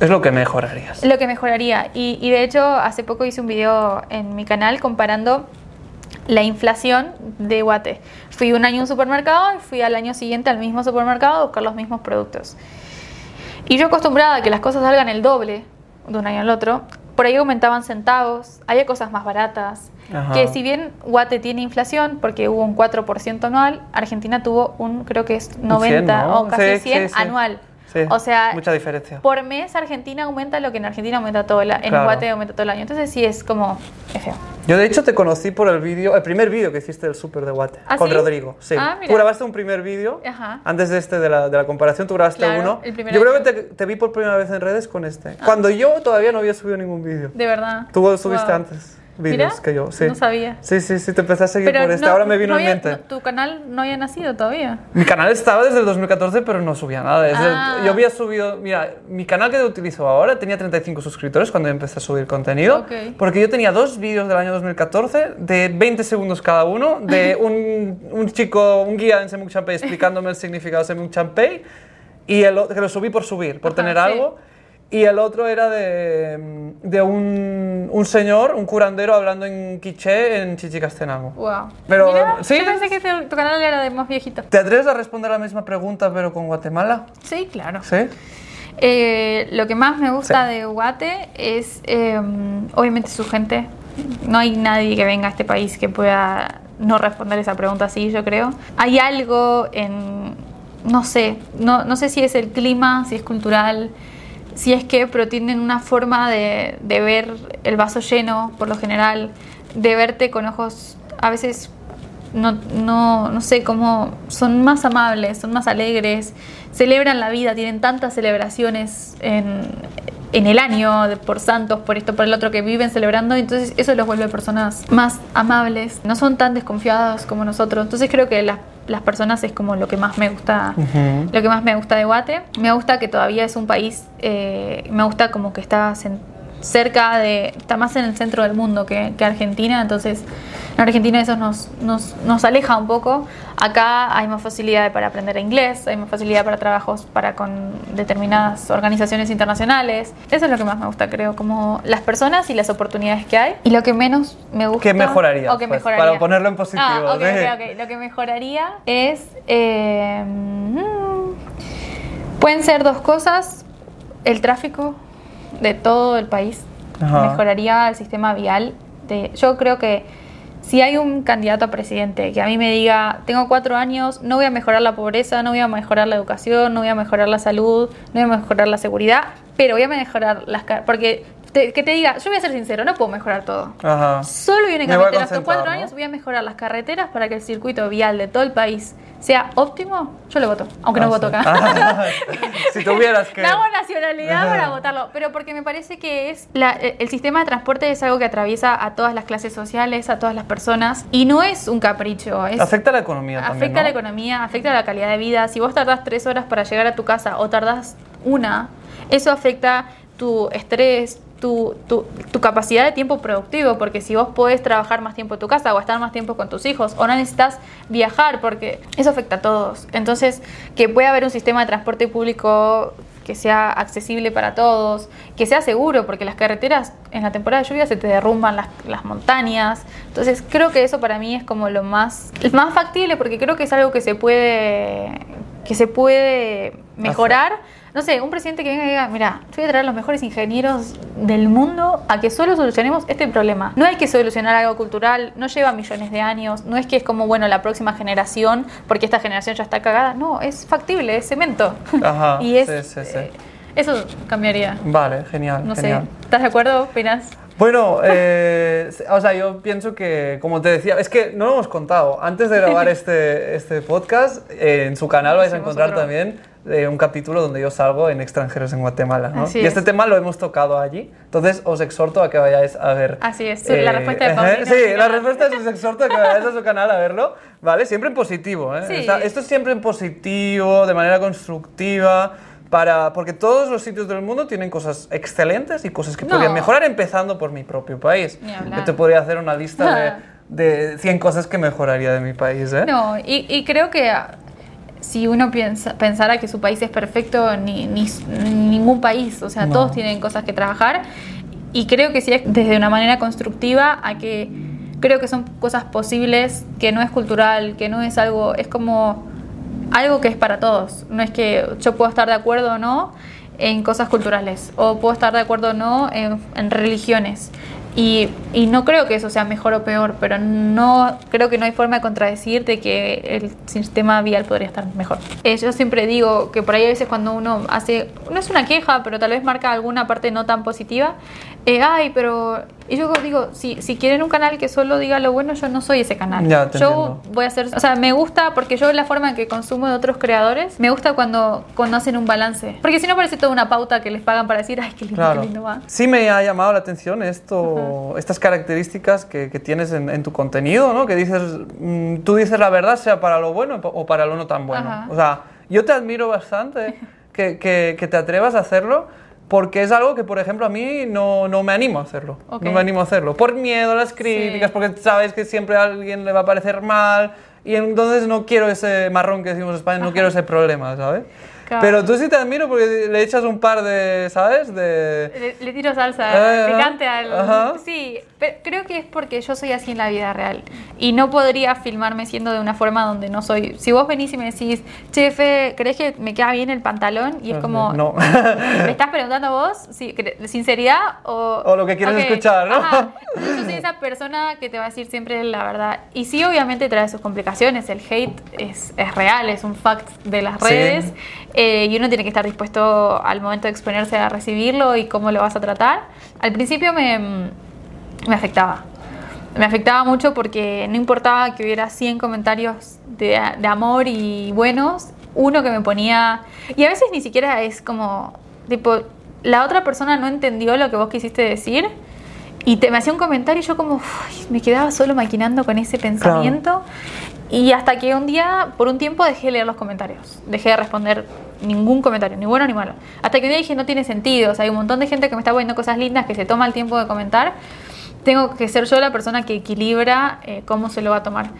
S1: es lo que mejorarías.
S2: Lo que mejoraría. Y, y de hecho, hace poco hice un video en mi canal comparando la inflación de Guate. Fui un año a un supermercado y fui al año siguiente al mismo supermercado a buscar los mismos productos. Y yo acostumbrada a que las cosas salgan el doble de un año al otro, por ahí aumentaban centavos, había cosas más baratas. Que si bien Guate tiene inflación, porque hubo un 4% anual, Argentina tuvo un, creo que es 90 o casi 100 anual o sea,
S1: mucha diferencia.
S2: Por mes Argentina aumenta lo que en Argentina aumenta todo el año, en Guate aumenta todo el año. Entonces sí es como es feo.
S1: Yo de hecho te conocí por el vídeo, el primer vídeo que hiciste del súper de Guate
S2: ¿Ah,
S1: con Rodrigo. Sí.
S2: Ah,
S1: tú grabaste un primer vídeo antes de este de la, de la comparación, tú grabaste uno.
S2: yo
S1: creo que te, te, vi por primera vez en redes con este. Ah. Cuando yo todavía no había subido ningún vídeo.
S2: De verdad.
S1: Tú subiste antes vídeos que yo. Sí.
S2: No sabía.
S1: Sí, sí, sí, te empecé a seguir por este. Ahora me vino
S2: en
S1: mente.
S2: ¿Tu canal no había nacido todavía?
S1: Mi canal estaba desde el 2014, pero no subía nada. Ah. yo había subido. Mira, mi canal que utilizo ahora tenía 35 suscriptores cuando empecé a subir contenido. Porque yo tenía dos vídeos del año 2014 de 20 segundos cada uno, de [LAUGHS] un, un chico, un guía en Semuk Champey explicándome el significado de Semuk Champey. Y el, que lo subí por subir, por tener algo. Y el otro era de, de un, un, señor, un curandero hablando en quiché en Chichicastenango.
S2: Wow.
S1: Pero,
S2: ¿sí? Yo pensé que tu canal era de más viejito.
S1: ¿Te atreves a responder la misma pregunta pero con Guatemala?
S2: Sí, claro.
S1: ¿Sí?
S2: Eh, lo que más me gusta de Guate es em, obviamente su gente. No hay nadie que venga a este país que pueda no responder esa pregunta así, yo creo. Hay algo en, no sé, no, no sé si es el clima, si es cultural si es que, pero tienen una forma de, de, ver el vaso lleno, por lo general, de verte con ojos a veces no, no, no sé, como son más amables, son más alegres, celebran la vida, tienen tantas celebraciones en, en el año, por santos, por esto, por el otro, que viven celebrando, entonces eso los vuelve personas más amables, no son tan desconfiados como nosotros, entonces creo que las, las personas es como lo que más me gusta, lo que más me gusta de Guate, me gusta que todavía es un país, eh, me gusta como que está cerca de, está más en el centro del mundo que, que Argentina, entonces en Argentina eso nos, nos, nos aleja un poco. Acá hay más facilidad para aprender inglés, hay más facilidad para trabajos para con determinadas organizaciones internacionales. Eso es lo que más me gusta, creo, como las personas y las oportunidades que hay. Y lo que menos me gusta...
S1: ¿Qué mejoraría?
S2: O que
S1: Pues,
S2: mejoraría.
S1: para ponerlo en positivo,
S2: Ah, ok,
S1: ¿sí?
S2: ok, ok. Lo que mejoraría es... eh, mm, pueden ser dos cosas. El tráfico de todo el país.
S1: Ajá.
S2: Mejoraría el sistema vial. De, yo creo que si hay un candidato a presidente que a mí me diga, tengo cuatro años, no voy a mejorar la pobreza, no voy a mejorar la educación, no voy a mejorar la salud, no voy a mejorar la seguridad, pero voy a mejorar las... Porque te- que te diga, yo voy a ser sincero, no puedo mejorar todo.
S1: Ajá.
S2: Solo y únicamente en estos cuatro
S1: ¿no?
S2: años voy a mejorar las carreteras para que el circuito vial de todo el país sea óptimo. Yo lo voto, aunque no
S1: Ah,
S2: voto
S1: sí.
S2: acá.
S1: Ah, [LAUGHS] si tuvieras que...
S2: No hago nacionalidad para votarlo, pero porque me parece que es la- el sistema de transporte es algo que atraviesa a todas las clases sociales, a todas las personas y no es un capricho, es
S1: Afecta a la economía también,
S2: afecta a la
S1: ¿no?
S2: economía, afecta a la calidad de vida. Si vos tardás tres horas para llegar a tu casa o tardás una, eso afecta tu estrés, tu, capacidad de tiempo productivo, porque si vos podés trabajar más tiempo en tu casa o estar más tiempo con tus hijos o no necesitas viajar, porque eso afecta a todos. Entonces, que pueda haber un sistema de transporte público que sea accesible para todos, que sea seguro, porque las carreteras en la temporada de lluvia se te derrumban las, montañas. Entonces creo que eso para mí es como lo más, más factible, porque creo que es algo que se puede, que se puede mejorar. No sé, un presidente que venga y diga, mira, yo voy a traer a los mejores ingenieros del mundo a que solo solucionemos este problema. No hay que solucionar algo cultural, no lleva millones de años, no es que es como, bueno, la próxima generación, porque esta generación ya está cagada. No, es factible, es cemento.
S1: Ajá, [LAUGHS]
S2: y es,
S1: sí, sí, sí.
S2: eh, eso cambiaría.
S1: Vale, genial,
S2: No
S1: genial.
S2: sé, ¿estás de acuerdo? ¿Opinas?
S1: Bueno, [LAUGHS] eh, o sea, yo pienso que, como te decía, es que no lo hemos contado. Antes de grabar [LAUGHS] este, este podcast, eh, en su canal vais a encontrar
S2: otro.
S1: también eh, un capítulo donde yo salgo en extranjeros en Guatemala. ¿no? Y este
S2: es.
S1: tema lo hemos tocado allí. Entonces, os exhorto a que vayáis a ver.
S2: Así es, la respuesta de [LAUGHS] Paulina
S1: Sí, la respuesta es os exhorto a que vayáis a su canal a verlo. ¿Vale? Siempre en positivo. ¿eh?
S2: Sí.
S1: Está- esto es siempre en positivo, de manera constructiva. Para, porque todos los sitios del mundo tienen cosas excelentes y cosas que
S2: No.
S1: podrían mejorar, empezando por mi propio país. Yo te podría hacer una lista de, [LAUGHS] de 100 cosas que mejoraría de mi país. ¿eh?
S2: No, y, y creo que si uno piensa, pensara que su país es perfecto, ni, ni ningún país, o sea,
S1: No.
S2: todos tienen cosas que trabajar. Y creo que sí es desde una manera constructiva a que creo que son cosas posibles, que no es cultural, que no es algo, es como algo que es para todos. No es que yo puedo estar de acuerdo o no en cosas culturales, o puedo estar de acuerdo o no en, en religiones. Y, y no creo que eso sea mejor o peor, pero no creo que no hay forma de contradecir de que el sistema vial podría estar mejor. Eh, yo siempre digo que por ahí a veces cuando uno hace, no es una queja, pero tal vez marca alguna parte no tan positiva, eh, ay, pero y yo digo, si, si quieren un canal que solo diga lo bueno, yo no soy ese canal.
S1: Ya, te
S2: yo
S1: entiendo.
S2: voy a hacer, o sea, me gusta porque yo la forma en que consumo de otros creadores, me gusta cuando, cuando hacen un balance. Porque si no parece toda una pauta que les pagan para decir, ay, qué lindo,
S1: Claro.
S2: qué lindo va.
S1: Sí me ha llamado la atención esto, estas características que, que tienes en, en tu contenido, ¿no? Que dices, mm, tú dices la verdad, sea para lo bueno o para lo no tan bueno.
S2: Ajá.
S1: O sea, yo te admiro bastante [LAUGHS] que, que- que te atrevas a hacerlo porque es algo que, por ejemplo, a mí no, no me animo a hacerlo. No me animo a hacerlo. Por miedo a las críticas,
S2: Sí.
S1: porque sabes que siempre a alguien le va a parecer mal y entonces no quiero ese marrón que decimos en España, no quiero ese problema, ¿sabes?
S2: Claro.
S1: Pero tú sí te admiro porque le echas un par de, ¿sabes? De...
S2: Le, le tiro salsa
S1: Eh,
S2: picante al.
S1: ajá.
S2: Sí, pero creo que es porque yo soy así en la vida real. Y no podría filmarme siendo de una forma donde no soy. Si vos venís y me decís, chefe, ¿crees que me queda bien el pantalón? Y es como.
S1: No. [LAUGHS]
S2: ¿Me estás [LAUGHS] preguntando vos? Sí, cre- ¿de sinceridad o.?
S1: O lo que quieres
S2: Ok,
S1: escuchar, ¿no?
S2: ajá. [LAUGHS] Yo soy esa persona que te va a decir siempre la verdad. Y sí, obviamente trae sus complicaciones. El hate es, es real, es un fact de las
S1: Sí.
S2: Eh, y uno tiene que estar dispuesto al momento de exponerse a recibirlo y cómo lo vas a tratar. Al principio me, me afectaba. me afectaba mucho porque no importaba que hubiera 100 comentarios de, de amor y buenos, uno que me ponía... Y a veces ni siquiera es como, tipo, la otra persona no entendió lo que vos quisiste decir y te, me hacía un comentario y yo como uy, me quedaba solo maquinando con ese pensamiento. Y hasta que un día, por un tiempo, dejé de leer los comentarios. Dejé de responder ningún comentario, ni bueno ni malo. Hasta que un día dije, no tiene sentido. O sea, hay un montón de gente que me está poniendo cosas lindas, que se toma el tiempo de comentar. Tengo que ser yo la persona que equilibra eh, cómo se lo va a tomar.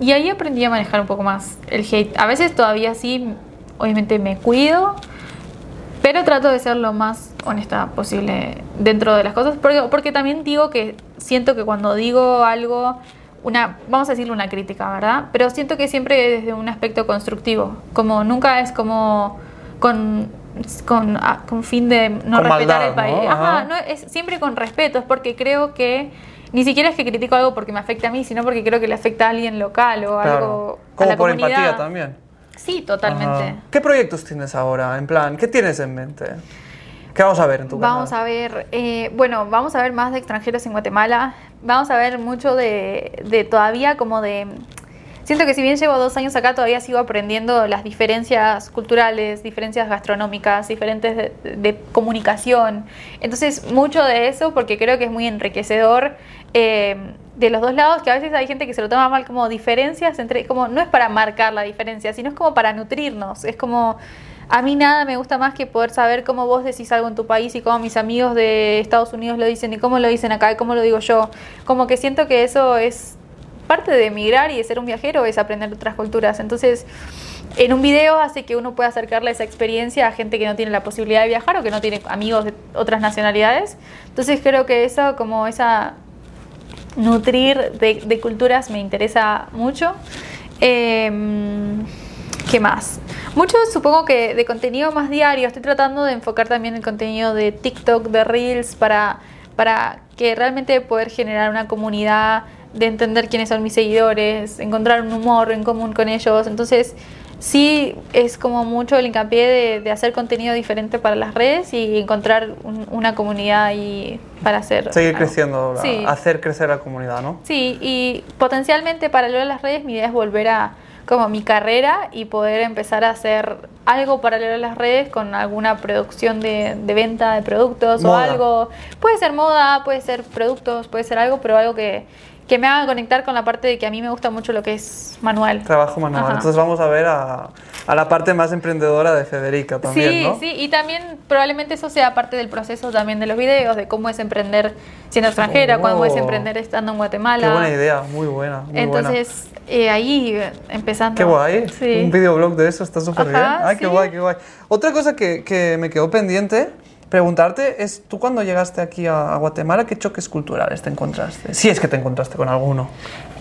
S2: Y ahí aprendí a manejar un poco más el hate. A veces todavía sí, obviamente me cuido, pero trato de ser lo más honesta posible dentro de las cosas. Porque, porque también digo que siento que cuando digo algo una, vamos a decirle una crítica, ¿verdad? Pero siento que siempre desde un aspecto constructivo, como nunca es como con, con, ah, con fin de no
S1: Con
S2: respetar
S1: maldad,
S2: el país.
S1: ¿no?
S2: Ajá,
S1: Ajá.
S2: no, es siempre con respeto, es porque creo que ni siquiera es que critico algo porque me afecta a mí, sino porque creo que le afecta a alguien local o algo a
S1: Como
S2: la
S1: por
S2: comunidad.
S1: empatía también.
S2: Sí, totalmente.
S1: Ajá. ¿Qué proyectos tienes ahora? En plan, ¿qué tienes en mente? ¿Qué vamos a ver en tu
S2: Vamos
S1: canal?
S2: a ver, eh, bueno, vamos a ver más de extranjeros en Guatemala. Vamos a ver mucho de, de todavía como de... Siento que si bien llevo dos años acá, todavía sigo aprendiendo las diferencias culturales, diferencias gastronómicas, diferentes de, de comunicación. Entonces, mucho de eso, porque creo que es muy enriquecedor eh, de los dos lados, que a veces hay gente que se lo toma mal como diferencias, entre, como no es para marcar la diferencia, sino es como para nutrirnos. Es como... A mí nada me gusta más que poder saber cómo vos decís algo en tu país y cómo mis amigos de Estados Unidos lo dicen y cómo lo dicen acá y cómo lo digo yo. Como que siento que eso es parte de emigrar y de ser un viajero, es aprender otras culturas. Entonces, en un video hace que uno pueda acercarle esa experiencia a gente que no tiene la posibilidad de viajar o que no tiene amigos de otras nacionalidades. Entonces, creo que eso, como esa nutrir de, culturas me interesa mucho. Em, ¿Qué más? Mucho supongo que de contenido más diario. Estoy tratando de enfocar también el contenido de TikTok, de Reels, para, para que realmente poder generar una comunidad, de entender quiénes son mis seguidores, encontrar un humor en común con ellos. Entonces, sí es como mucho el hincapié de, de hacer contenido diferente para las redes y encontrar un- una comunidad ahí para hacer.
S1: Seguir
S2: algo.
S1: creciendo, la-
S2: Sí.
S1: hacer crecer la comunidad, ¿no?
S2: Sí, y potencialmente paralelo a las redes, mi idea es volver a como mi carrera y poder empezar a hacer algo paralelo a las redes con alguna producción de, de venta de productos
S1: Moda.
S2: o algo. Puede ser moda, puede ser productos, puede ser algo, pero algo que, que me haga conectar con la parte de que a mí me gusta mucho lo que es manual.
S1: Trabajo manual.
S2: Ajá.
S1: Entonces vamos a ver a, a la parte más emprendedora de Federica también,
S2: sí,
S1: ¿no?
S2: sí, y también probablemente eso sea parte del proceso también de los videos, de cómo es emprender siendo extranjera, cómo es
S1: Oh.
S2: emprender estando en Guatemala.
S1: Qué buena idea, muy buena. Muy buena.
S2: Entonces, eh, ahí eh, empezando.
S1: Qué guay.
S2: Sí.
S1: Un videoblog de eso está súper bien. Ay, qué
S2: sí.
S1: guay, qué guay. Otra cosa que, que me quedó pendiente preguntarte es, tú cuando llegaste aquí a, Guatemala, ¿qué choques culturales te encontraste? Si es que te encontraste con alguno.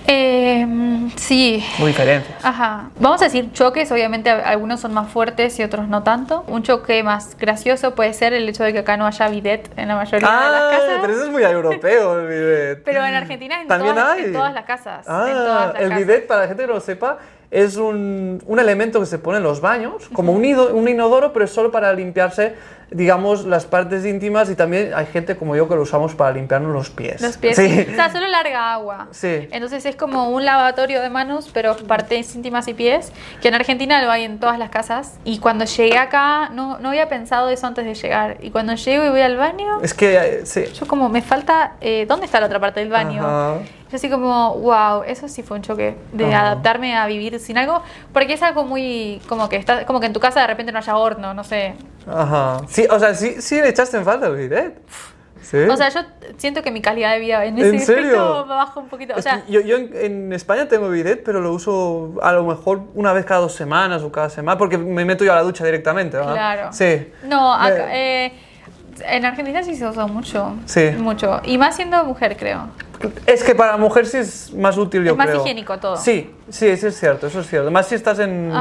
S2: Eh, sí.
S1: O diferencias.
S2: Ajá. Vamos a decir choques, obviamente algunos son más fuertes y otros no tanto. Un choque más gracioso puede ser el hecho de que acá no haya bidet en la mayoría de las
S1: Ah,
S2: casas.
S1: pero eso es muy europeo, el bidet.
S2: Pero en Argentina en,
S1: También
S2: todas,
S1: hay.
S2: en todas las casas.
S1: Ah,
S2: en todas las
S1: el
S2: casas.
S1: bidet, para la gente que no lo sepa, es un, un elemento que se pone en los baños, como un, ido- un inodoro, pero es solo para limpiarse, digamos, las partes íntimas y también hay gente como yo que lo usamos para limpiarnos los pies.
S2: Los pies.
S1: Sí.
S2: O sea, solo larga agua.
S1: Sí.
S2: Entonces es como un lavatorio de manos, pero partes íntimas y pies, que en Argentina lo hay en todas las casas. Y cuando llegué acá, no, no había pensado eso antes de llegar. Y cuando llego y voy al baño,
S1: Es que, eh, sí.
S2: yo como me falta, eh, ¿dónde está la otra parte del baño?
S1: Ajá.
S2: Yo así como, wow, eso sí fue un choque de
S1: Ajá.
S2: adaptarme a vivir sin algo, porque es algo muy, como que está, como que en tu casa de repente no haya horno, no sé.
S1: Ajá. Sí, o sea, sí, sí le echaste en falta el bidet. Sí.
S2: O sea, yo siento que mi calidad de vida en
S1: ¿En
S2: ese
S1: serio?
S2: aspecto baja un poquito. O
S1: Es
S2: sea,
S1: que yo, yo en, en España tengo bidet, pero lo uso a lo mejor una vez cada dos semanas o cada semana, porque me meto yo a la ducha directamente, ¿verdad?
S2: Claro.
S1: Sí.
S2: No, acá, eh, en Argentina sí se usa mucho.
S1: Sí.
S2: Mucho. Y más siendo mujer, creo.
S1: Es que para mujer sí es más útil, yo
S2: Es más
S1: creo.
S2: higiénico todo.
S1: Sí, sí, eso es cierto, eso es cierto. Más si estás en,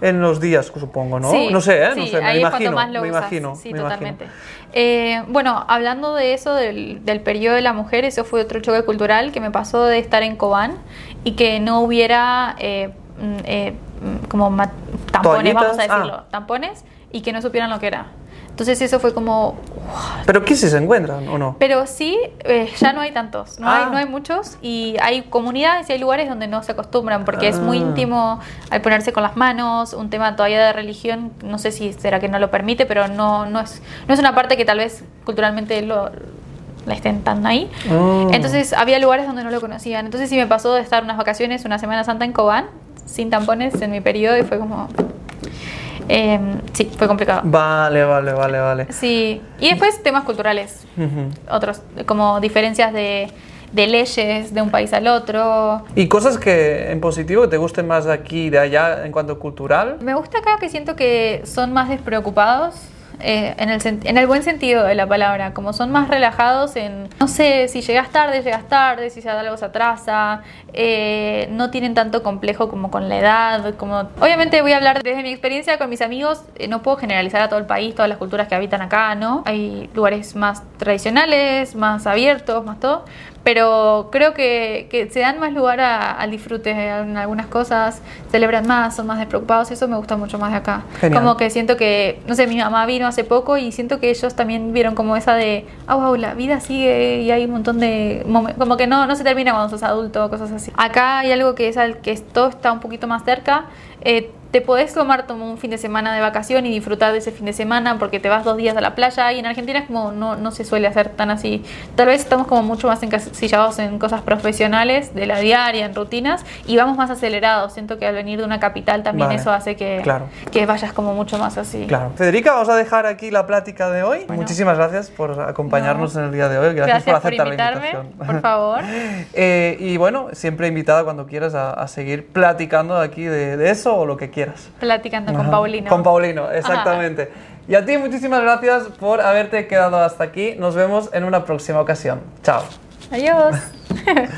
S1: en los días, supongo, ¿no?
S2: Sí,
S1: no sé, ¿eh? No
S2: sí,
S1: sé, me
S2: ahí es
S1: imagino.
S2: más lo
S1: me
S2: usas.
S1: imagino.
S2: Sí,
S1: me
S2: totalmente.
S1: imagino.
S2: Eh, bueno, hablando de eso, del, del periodo de la mujer, eso fue otro choque cultural que me pasó de estar en Cobán y que no hubiera eh, mm, eh, mm, como tampones, vamos a.
S1: Ah.
S2: decirlo, tampones y que no supieran lo que era. Entonces eso fue como...
S1: ¿Pero qué si se encuentran o no?
S2: Pero sí, eh, ya no hay tantos, no, hay,
S1: Ah.
S2: no hay muchos y hay comunidades y hay lugares donde no se acostumbran porque es muy
S1: Ah.
S2: íntimo al ponerse con las manos, un tema todavía de religión, no sé si será que no lo permite, pero no, no, es, no es una parte que tal vez culturalmente lo, la estén tan ahí.
S1: Mm.
S2: Entonces había lugares donde no lo conocían. Entonces sí me pasó de estar unas vacaciones, una Semana Santa en Cobán, sin tampones en mi periodo y fue como... eh, sí, fue complicado.
S1: Vale, vale, vale, vale.
S2: Sí, y después temas culturales,
S1: Ujú.
S2: otros como diferencias de, de leyes de un país al otro.
S1: ¿Y cosas que en positivo que te gusten más de aquí y de allá en cuanto cultural?
S2: Me gusta acá que siento que son más despreocupados. Eh, en, el, en el buen sentido de la palabra, como son más relajados en, no sé, si llegas tarde, llegas tarde, si se algo se atrasa, eh, no tienen tanto complejo como con la edad, como... Obviamente voy a hablar desde mi experiencia con mis amigos, eh, no puedo generalizar a todo el país, todas las culturas que habitan acá, ¿no? Hay lugares más tradicionales, más abiertos, más todo, pero creo que, que se dan más lugar al disfrute en algunas cosas, celebran más, son más despreocupados, eso me gusta mucho más de acá.
S1: Genial.
S2: Como que siento que, no sé, mi mamá vino hace poco y siento que ellos también vieron como esa de, ah, wow, la vida sigue y hay un montón de, como que no, no se termina cuando sos adulto, cosas así. Acá hay algo que es al que todo está un poquito más cerca. Eh, te podés tomar como un fin de semana de vacación y disfrutar de ese fin de semana porque te vas dos días a la playa y en Argentina es como no, no se suele hacer tan así. Tal vez estamos como mucho más encasillados en cosas profesionales de la diaria, en rutinas y vamos más acelerados. Siento que al venir de una capital también
S1: Vale.
S2: eso hace que,
S1: Claro.
S2: que vayas como mucho más así.
S1: Claro. Federica, vamos a dejar aquí la plática de hoy.
S2: Bueno.
S1: Muchísimas gracias por acompañarnos en el día de hoy. Gracias,
S2: Gracias,
S1: por aceptar
S2: invitarme,
S1: la invitación.
S2: por favor. [LAUGHS]
S1: Eh, y bueno, siempre invitada cuando quieras a, a seguir platicando aquí de, de eso o lo que quieras.
S2: Platicando con. Paulino.
S1: Con Paulino, exactamente. Y a ti muchísimas gracias por haberte quedado hasta aquí. Nos vemos en una próxima ocasión. Chao.
S2: Adiós. [LAUGHS]